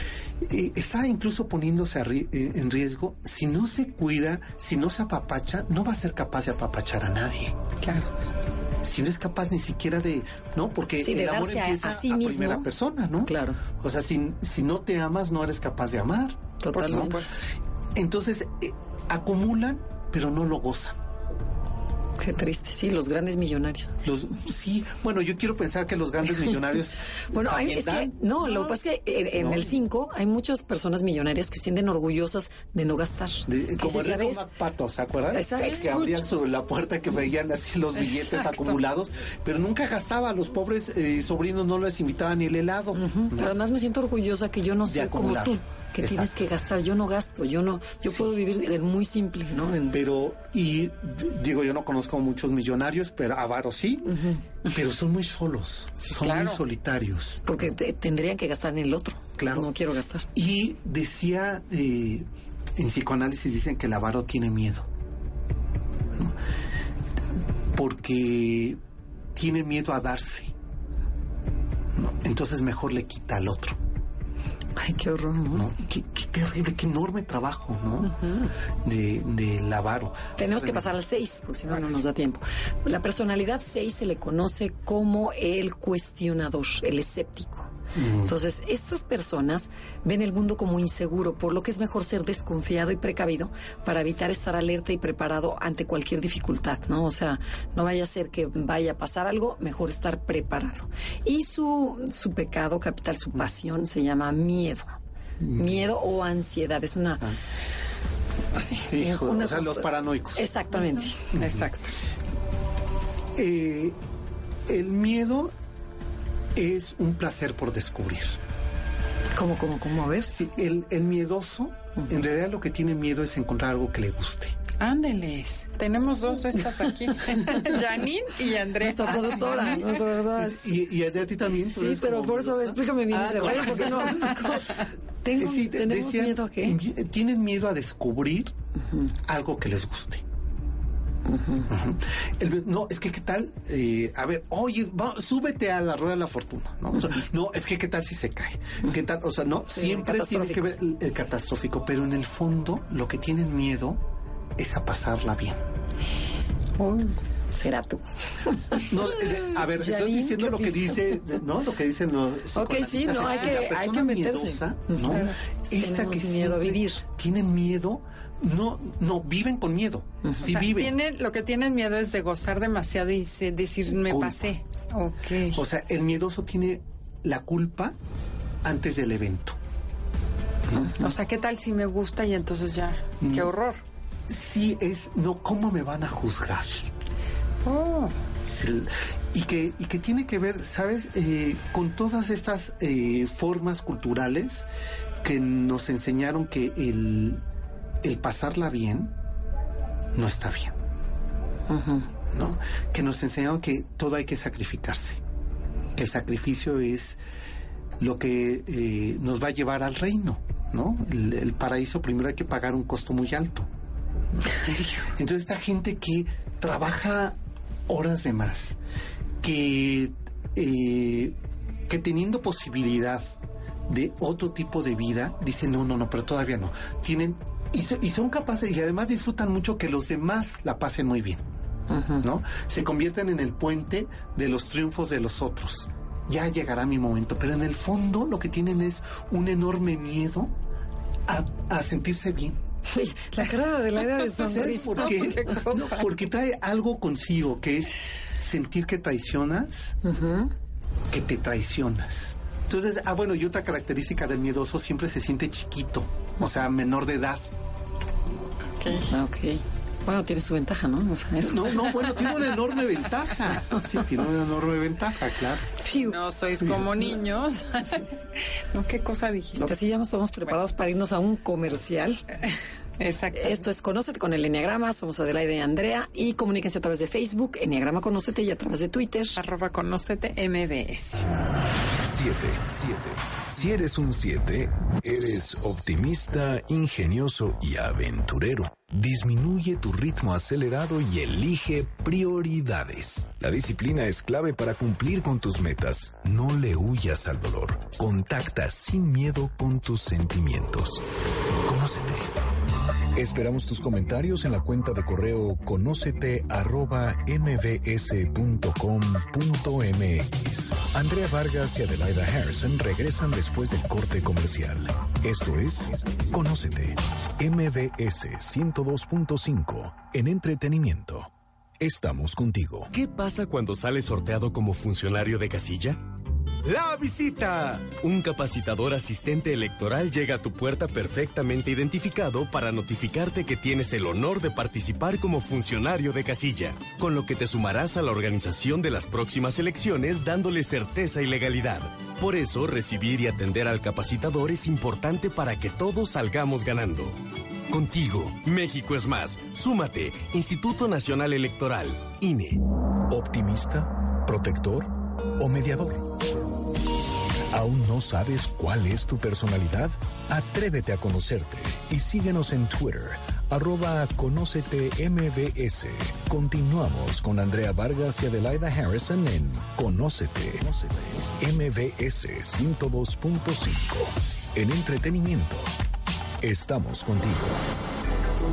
eh, está incluso poniéndose eh, en riesgo. Si no se cuida, si no se apapacha, no va a ser capaz de apapachar a nadie. Claro si no es capaz ni siquiera de, ¿no? Porque el amor empieza a, sí a primera persona, ¿no? Claro. O sea, si, si no te amas, no eres capaz de amar. Totalmente. Entonces, eh, acumulan, pero no lo gozan. Qué triste, sí, los grandes millonarios. Los, sí, bueno, yo quiero pensar que los grandes millonarios. bueno, hay, es que, no, lo que pasa es que en, el 5 hay muchas personas millonarias que se sienten orgullosas de no gastar. como el ves, Pato, ¿se acuerdan? Exacto. Que abrían sobre la puerta que veían así los billetes acumulados, pero nunca gastaba. Los pobres eh, sobrinos no les invitaban ni el helado. Pero además me siento orgullosa que yo no soy como tú que tienes que gastar. Yo no gasto, yo no, yo puedo vivir muy simple, ¿no? Pero, y digo, yo no conozco muchos millonarios, pero Avaro sí, pero son muy solos, son muy solitarios. Porque tendrían que gastar en el otro. Claro. No quiero gastar. Y decía, eh, en psicoanálisis dicen que el avaro tiene miedo. Porque tiene miedo a darse. Entonces mejor le quita al otro. Ay, qué horror, ¿no? qué, terrible, qué enorme trabajo, ¿no? de, de lavaro. Tenemos que pasar al 6, porque si no, no nos da tiempo. La personalidad 6 se le conoce como el cuestionador, el escéptico. Entonces, estas personas ven el mundo como inseguro, por lo que es mejor ser desconfiado y precavido para evitar estar alerta y preparado ante cualquier dificultad, ¿no? O sea, no vaya a ser que vaya a pasar algo, mejor estar preparado. Y su, su pecado capital, su pasión, se llama miedo. Miedo o ansiedad. Es una... Ah. Sí, o sea, los paranoicos. Exactamente, exacto. Eh, el miedo es un placer por descubrir. ¿Cómo, cómo, cómo? A ver. Sí, el, el miedoso, en realidad lo que tiene miedo es encontrar algo que le guste. Ándeles, tenemos dos de estas aquí, Janine y Andrea. Nuestra productora, verdad. Y, y, a ti también. Sí, pero por eso explícame bien ah, ese rollo, porque no... Tengo, sí, ¿Tenemos miedo a qué? Tienen miedo a descubrir algo que les guste no, es que qué tal, eh, a ver, oye, súbete a la rueda de la fortuna, ¿no? no, es que qué tal si se cae, qué tal, o sea, no, siempre tiene que ver el, catastrófico, pero en el fondo lo que tienen miedo es a pasarla bien. Será tú. No, a ver, estoy diciendo lo que dice, ¿no? Lo que dicen los. Ok, sí, no, hay que, hay que meterse. ¿no? Esta que miedo a vivir. Tienen miedo no, no, viven con miedo. Sí viven. Tienen, lo que tienen miedo es de gozar demasiado y decir, me pasé. Okay. O sea, el miedoso tiene la culpa antes del evento. O sea, ¿qué tal si me gusta y entonces ya? ¡Qué mm. horror! Sí, es, no, ¿cómo me van a juzgar? Oh. y, que, y que tiene que ver, ¿sabes? Eh, con todas estas eh, formas culturales que nos enseñaron que el, el pasarla bien no está bien. ¿No? Que nos enseñaron que todo hay que sacrificarse. Que el sacrificio es lo que eh, nos va a llevar al reino, ¿no? El, paraíso primero hay que pagar un costo muy alto. Entonces esta gente que trabaja horas de más, que, eh, que teniendo posibilidad de otro tipo de vida, dice no, no, no, pero todavía no. Tienen y, son capaces y además disfrutan mucho que los demás la pasen muy bien. ¿No? Se convierten en el puente de los triunfos de los otros. Ya llegará mi momento, pero en el fondo lo que tienen es un enorme miedo a, sentirse bien. La cara de la de ¿Sabes por qué? porque trae algo consigo que es sentir que traicionas, que te traicionas. Entonces, ah, bueno, y otra característica del miedoso siempre se siente chiquito, o sea, menor de edad. Ok. Bueno, tiene su ventaja, ¿no? No, no, bueno, tiene una enorme ventaja. Sí, tiene una enorme ventaja, claro. No sois como niños. no, ¿qué cosa dijiste? Así ya estamos preparados para irnos a un comercial. Exacto. Esto es Conócete con el Enneagrama. Somos Adelaide y Andrea. Y comuníquense a través de Facebook, Enneagrama Conócete, y a través de Twitter. Arroba Conócete MBS. 7. 7. Si eres un 7, eres optimista, ingenioso y aventurero. Disminuye tu ritmo acelerado y elige prioridades. La disciplina es clave para cumplir con tus metas. No le huyas al dolor. Contacta sin miedo con tus sentimientos. Conócete. Esperamos tus comentarios en la cuenta de correo conócete. Andrea Vargas y Adelaida Harrison regresan después del corte comercial. Esto es Conócete, MBS 102.5 en entretenimiento. Estamos contigo. ¿Qué pasa cuando sales sorteado como funcionario de casilla? La visita. Un capacitador asistente electoral llega a tu puerta perfectamente identificado para notificarte que tienes el honor de participar como funcionario de casilla, con lo que te sumarás a la organización de las próximas elecciones dándole certeza y legalidad. Por eso, recibir y atender al capacitador es importante para que todos salgamos ganando. Contigo, México es más. Súmate, Instituto Nacional Electoral, INE. ¿Optimista? ¿Protector? ¿O mediador? ¿Aún no sabes cuál es tu personalidad? Atrévete a conocerte y síguenos en Twitter, arroba Conócete MBS. Continuamos con Andrea Vargas y Adelaida Harrison en Conócete, MBS 102.5. En entretenimiento, estamos contigo.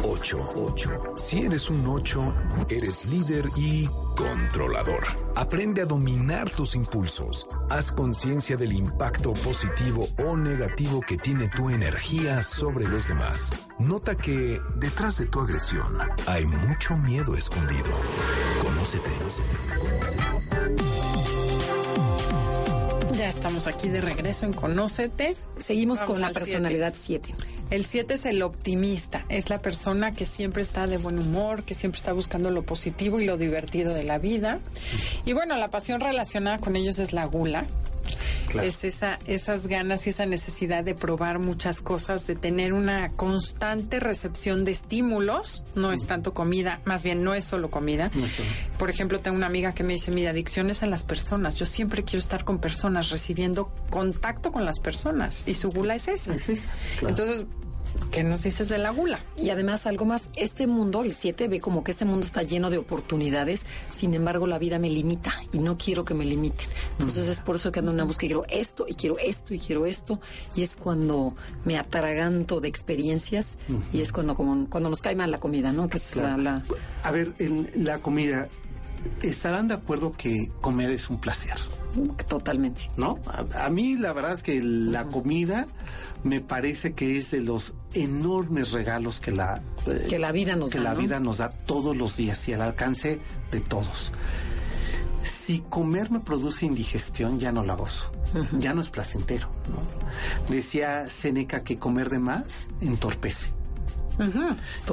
8. 8. Si eres un 8, eres líder y controlador. Aprende a dominar tus impulsos. Haz conciencia del impacto positivo o negativo que tiene tu energía sobre los demás. Nota que detrás de tu agresión hay mucho miedo escondido. Conócete. Estamos aquí de regreso en Conócete. Seguimos con la personalidad 7. El 7 es el optimista, es la persona que siempre está de buen humor, que siempre está buscando lo positivo y lo divertido de la vida. Y bueno, la pasión relacionada con ellos es la gula, es esa, esas ganas y esa necesidad de probar muchas cosas, de tener una constante recepción de estímulos. No es tanto comida, más bien no es solo comida. Por ejemplo, tengo una amiga que me dice, mi adicción es a las personas. Yo siempre quiero estar con personas, recibiendo contacto con las personas. Y su gula es esa. Entonces, ¿Qué nos dices de la gula? Y además algo más, este mundo, el 7, ve como que este mundo está lleno de oportunidades, sin embargo la vida me limita y no quiero que me limiten. Entonces es por eso que ando en una búsqueda, quiero esto y quiero esto y quiero esto y es cuando me atraganto de experiencias y es cuando como cuando nos cae mal la comida, ¿no? Que es la, A ver, en la comida, ¿estarán de acuerdo que comer es un placer? Totalmente. ¿No? A, mí la verdad es que la comida me parece que es de los enormes regalos que la eh, que la vida nos que da, la vida nos da todos los días y al alcance de todos. Si comer me produce indigestión, ya no la gozo. Ya no es placentero, ¿no? Decía Seneca que comer de más entorpece.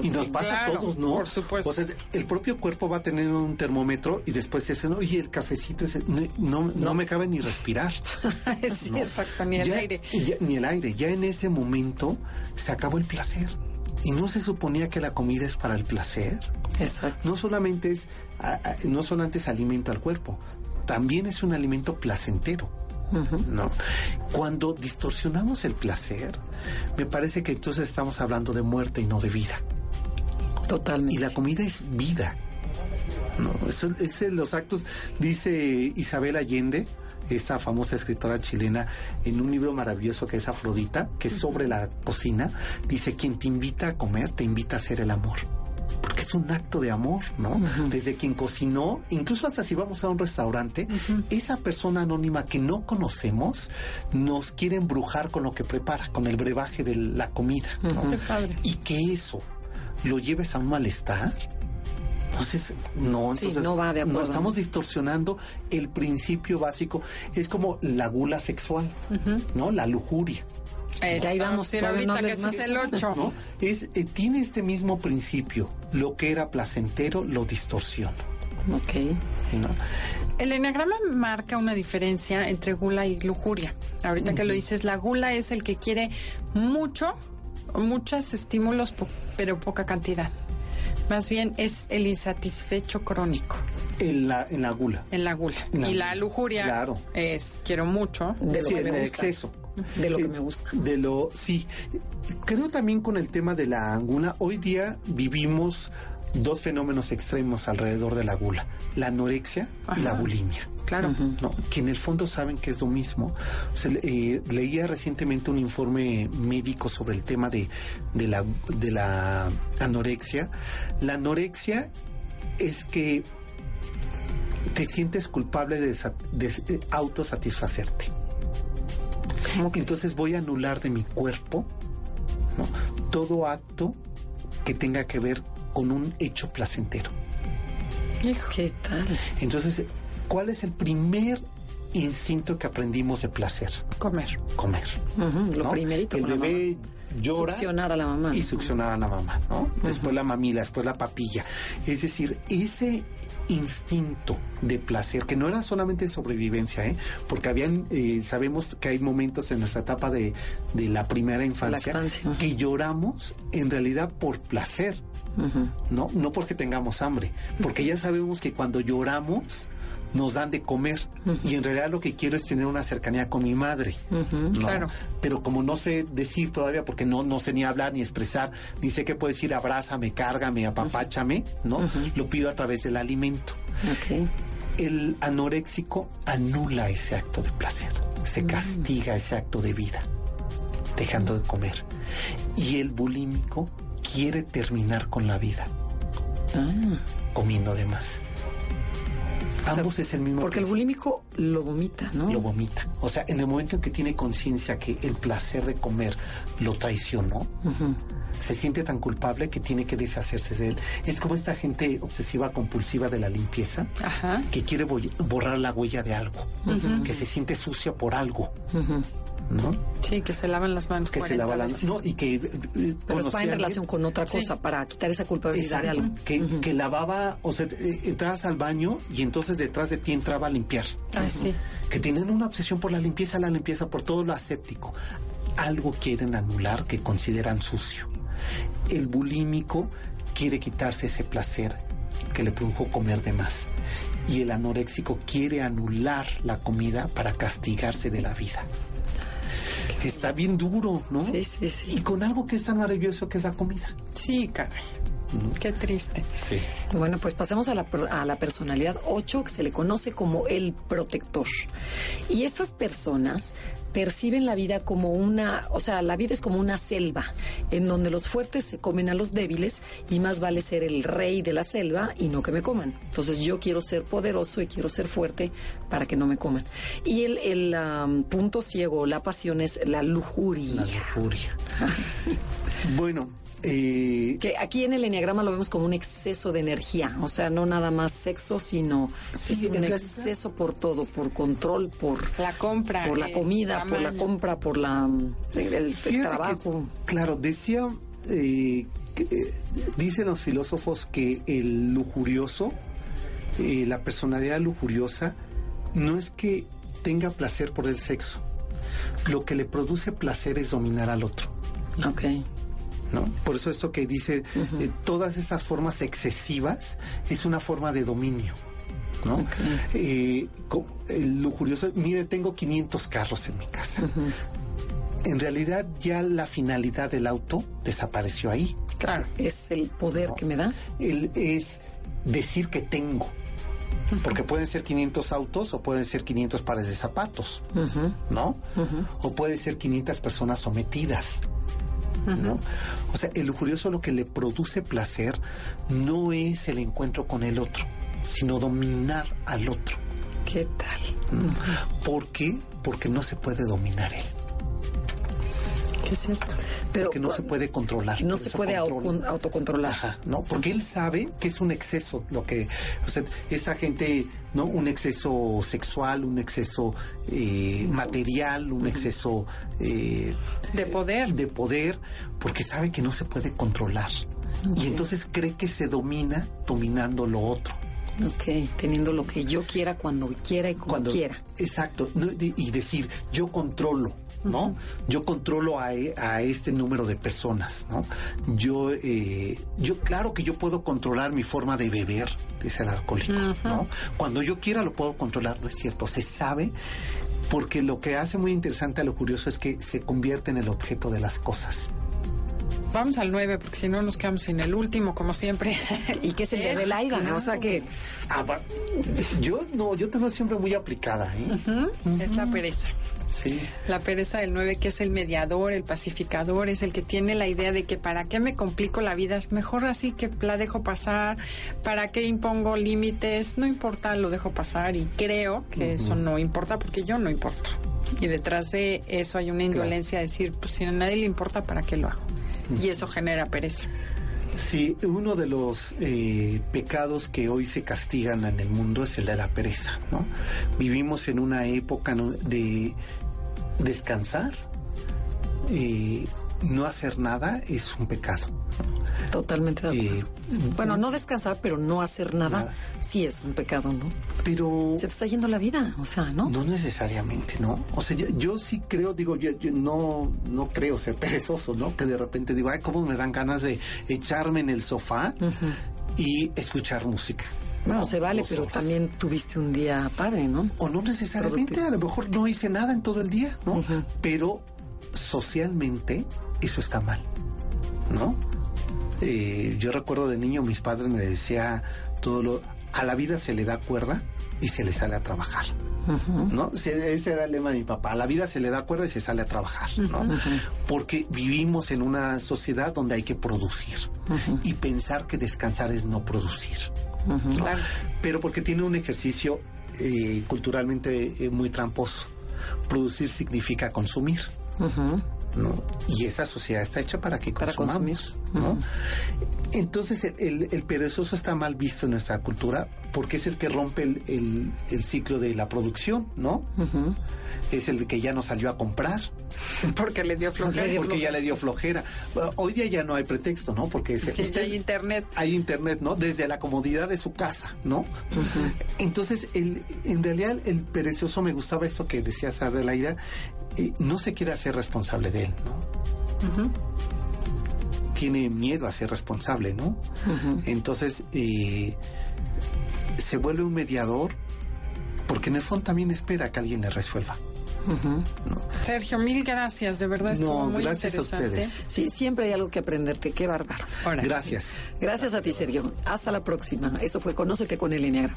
Y nos pasa a todos, ¿no? Por supuesto. O sea, el propio cuerpo va a tener un termómetro y después ese, oye, el cafecito ese, no, no, me cabe ni respirar. sí, exacto, ni el aire. ni el aire. Ya en ese momento se acabó el placer. Y no se suponía que la comida es para el placer. Exacto. No solamente es, no solamente es alimento al cuerpo, también es un alimento placentero. ¿No? Cuando distorsionamos el placer, me parece que entonces estamos hablando de muerte y no de vida. Totalmente. Y la comida es vida. No, eso es los actos, dice Isabel Allende, esta famosa escritora chilena, en un libro maravilloso que es Afrodita, que es sobre la cocina, dice, quien te invita a comer, te invita a hacer el amor porque es un acto de amor, ¿no? Desde quien cocinó, incluso hasta si vamos a un restaurante, esa persona anónima que no conocemos nos quiere embrujar con lo que prepara, con el brebaje de la comida, ¿no? Y que eso lo lleves a un malestar. Entonces, no, entonces no, va de no estamos distorsionando el principio básico. Es como la gula sexual, ¿no? La lujuria. Ya íbamos, ahorita que es el 8. Es, eh, tiene este mismo principio. Lo que era placentero lo distorsiona. Ok. El enneagrama marca una diferencia entre gula y lujuria. Ahorita que lo dices, la gula es el que quiere mucho, muchos estímulos, pero poca cantidad. Más bien es el insatisfecho crónico. En la, en la gula. En la gula. y la lujuria claro. es quiero mucho. De lo que me exceso. De lo que eh, me gusta. De lo, sí. Creo también con el tema de la gula, hoy día vivimos dos fenómenos extremos alrededor de la gula, la anorexia y la bulimia. Claro. ¿no? Que en el fondo saben que es lo mismo. Eh, leía recientemente un informe médico sobre el tema de, de, la, de la anorexia. La anorexia es que te sientes culpable de, de autosatisfacerte. Entonces voy a anular de mi cuerpo todo acto que tenga que ver con un hecho placentero. ¿Qué tal? Entonces, ¿cuál es el primer instinto que aprendimos de placer? Comer. Comer. lo primerito. El bebé llora succionar a la mamá. y succionar a la mamá, ¿no? Después la mamila, después la papilla. Es decir, ese instinto de placer, que no era solamente sobrevivencia, ¿eh? porque habían, eh, sabemos que hay momentos en nuestra etapa de, de la primera infancia que lloramos en realidad por placer, no, no porque tengamos hambre, porque ya sabemos que cuando lloramos nos dan de comer y en realidad lo que quiero es tener una cercanía con mi madre. Claro. Pero como no sé decir todavía porque no no sé ni hablar ni expresar, ni sé que puedo decir abrázame, cárgame, apapáchame, ¿no? Lo pido a través del alimento. El anoréxico anula ese acto de placer, se castiga ese acto de vida, dejando de comer. Y el bulímico quiere terminar con la vida, ah. comiendo de más. Ambos es el mismo. Porque el bulímico lo vomita, ¿no? Lo vomita. O sea, en el momento en que tiene conciencia que el placer de comer lo traicionó, se siente tan culpable que tiene que deshacerse de él. Es como esta gente obsesiva compulsiva de la limpieza, que quiere borrar la huella de algo, que se siente sucia por algo. ¿No? Sí, que se lavan las manos. Que se lavan las no, y que. Eh, Pero va en relación con otra cosa para quitar esa culpabilidad de algo. Que, que, lavaba, o sea, eh, entrabas al baño y entonces detrás de ti entraba a limpiar. Ah, sí. Que tienen una obsesión por la limpieza, la limpieza, por todo lo aséptico. Algo quieren anular que consideran sucio. El bulímico quiere quitarse ese placer que le produjo comer de más. Y el anoréxico quiere anular la comida para castigarse de la vida está bien duro, ¿no? Sí, sí, sí. Y con algo que es tan maravilloso que es la comida. Sí, caray. Qué triste. Sí. Bueno, pues pasemos a la, a la personalidad 8, que se le conoce como el protector. Y estas personas perciben la vida como una, o sea, la vida es como una selva, en donde los fuertes se comen a los débiles y más vale ser el rey de la selva y no que me coman. Entonces yo quiero ser poderoso y quiero ser fuerte para que no me coman. Y el, el punto ciego, la pasión es la lujuria. La lujuria. bueno, eh, que aquí en el enneagrama lo vemos como un exceso de energía, o sea, no nada más sexo, sino un exceso por todo, por control, por la compra, por la eh, comida, por la compra, por la el, trabajo. claro, decía, eh, dicen los filósofos que el lujurioso, la personalidad lujuriosa, no es que tenga placer por el sexo, lo que le produce placer es dominar al otro. Okay. ¿No? Por eso esto que dice, eh, todas esas formas excesivas es una forma de dominio. ¿no? Eh, el lujurioso, mire, tengo 500 carros en mi casa. En realidad ya la finalidad del auto desapareció ahí. Claro, es el poder que me da. El, es decir que tengo. Porque pueden ser 500 autos o pueden ser 500 pares de zapatos, ¿no? O pueden ser 500 personas sometidas. ¿No? O sea, el lujurioso lo que le produce placer no es el encuentro con el otro, sino dominar al otro. ¿Qué tal? ¿Por qué? Porque no se puede dominar él. ¿Qué es cierto? Pero, porque no se puede controlar. No se puede autocontrolar. Ajá, no, porque él sabe que es un exceso lo que, o sea, esa gente, ¿no? Un exceso sexual, un exceso eh, material, un exceso eh, de poder. De poder, porque sabe que no se puede controlar. Y entonces cree que se domina dominando lo otro. Ok, teniendo lo que yo quiera cuando quiera y como cuando, quiera. Exacto, y decir, yo controlo, ¿no? Yo controlo a, e, a, este número de personas, ¿no? Yo, eh, yo, claro que yo puedo controlar mi forma de beber, dice el alcohólico, ¿no? Cuando yo quiera lo puedo controlar, no es cierto, se sabe porque lo que hace muy interesante a lo curioso es que se convierte en el objeto de las cosas. Vamos al 9, porque si no nos quedamos sin el último, como siempre. y que es el de Laida, ¿no? O sea que. Ah, yo no, yo te veo siempre muy aplicada, ¿eh? Es la pereza. Sí. La pereza del 9, que es el mediador, el pacificador, es el que tiene la idea de que para qué me complico la vida, es mejor así que la dejo pasar, para qué impongo límites, no importa, lo dejo pasar y creo que eso no importa porque yo no importo. Y detrás de eso hay una indolencia de decir, pues si a nadie le importa, ¿para qué lo hago? Y eso genera pereza. Sí, uno de los eh, pecados que hoy se castigan en el mundo es el de la pereza, ¿no? Vivimos en una época de descansar, eh, no hacer nada es un pecado. Totalmente de acuerdo. Eh, bueno, no descansar, pero no hacer nada, sí es un pecado, ¿no? Pero... Se te está yendo la vida, o sea, ¿no? No necesariamente, ¿no? O sea, yo, sí creo, digo, yo, no, no creo ser perezoso, ¿no? Que de repente digo, ay, cómo me dan ganas de echarme en el sofá y escuchar música. Bueno, se vale, pero también tuviste un día padre, ¿no? O no necesariamente, a lo mejor no hice nada en todo el día, ¿no? Pero socialmente eso está mal, ¿no? Eh, yo recuerdo de niño mis padres me decía todo lo a la vida se le da cuerda y se le sale a trabajar. ¿No? Ese era el lema de mi papá. A la vida se le da cuerda y se sale a trabajar, ¿no? Porque vivimos en una sociedad donde hay que producir y pensar que descansar es no producir. Pero porque tiene un ejercicio eh, culturalmente eh, muy tramposo. Producir significa consumir. ¿No? Y esa sociedad está hecha para que para consumamos, ¿no? Entonces el, perezoso está mal visto en nuestra cultura porque es el que rompe el, ciclo de la producción, ¿no? Es el que ya no salió a comprar. Porque le dio flojera. Porque ya le dio flojera. Hoy día ya no hay pretexto, ¿no? Porque hay internet. Hay internet, ¿no? Desde la comodidad de su casa, ¿no? Entonces, el, en realidad el perezoso me gustaba esto que decías, Adelaida, no se quiere hacer responsable de él, ¿no? Tiene miedo a ser responsable, ¿no? Entonces, eh, se vuelve un mediador porque en el fondo también espera que alguien le resuelva. Sergio, mil gracias, de verdad estuvo no, muy gracias a ustedes. Sí, siempre hay algo que aprenderte, qué bárbaro. Gracias. Gracias a ti, Sergio. Hasta la próxima. Esto fue Conócete con el Enneagrama.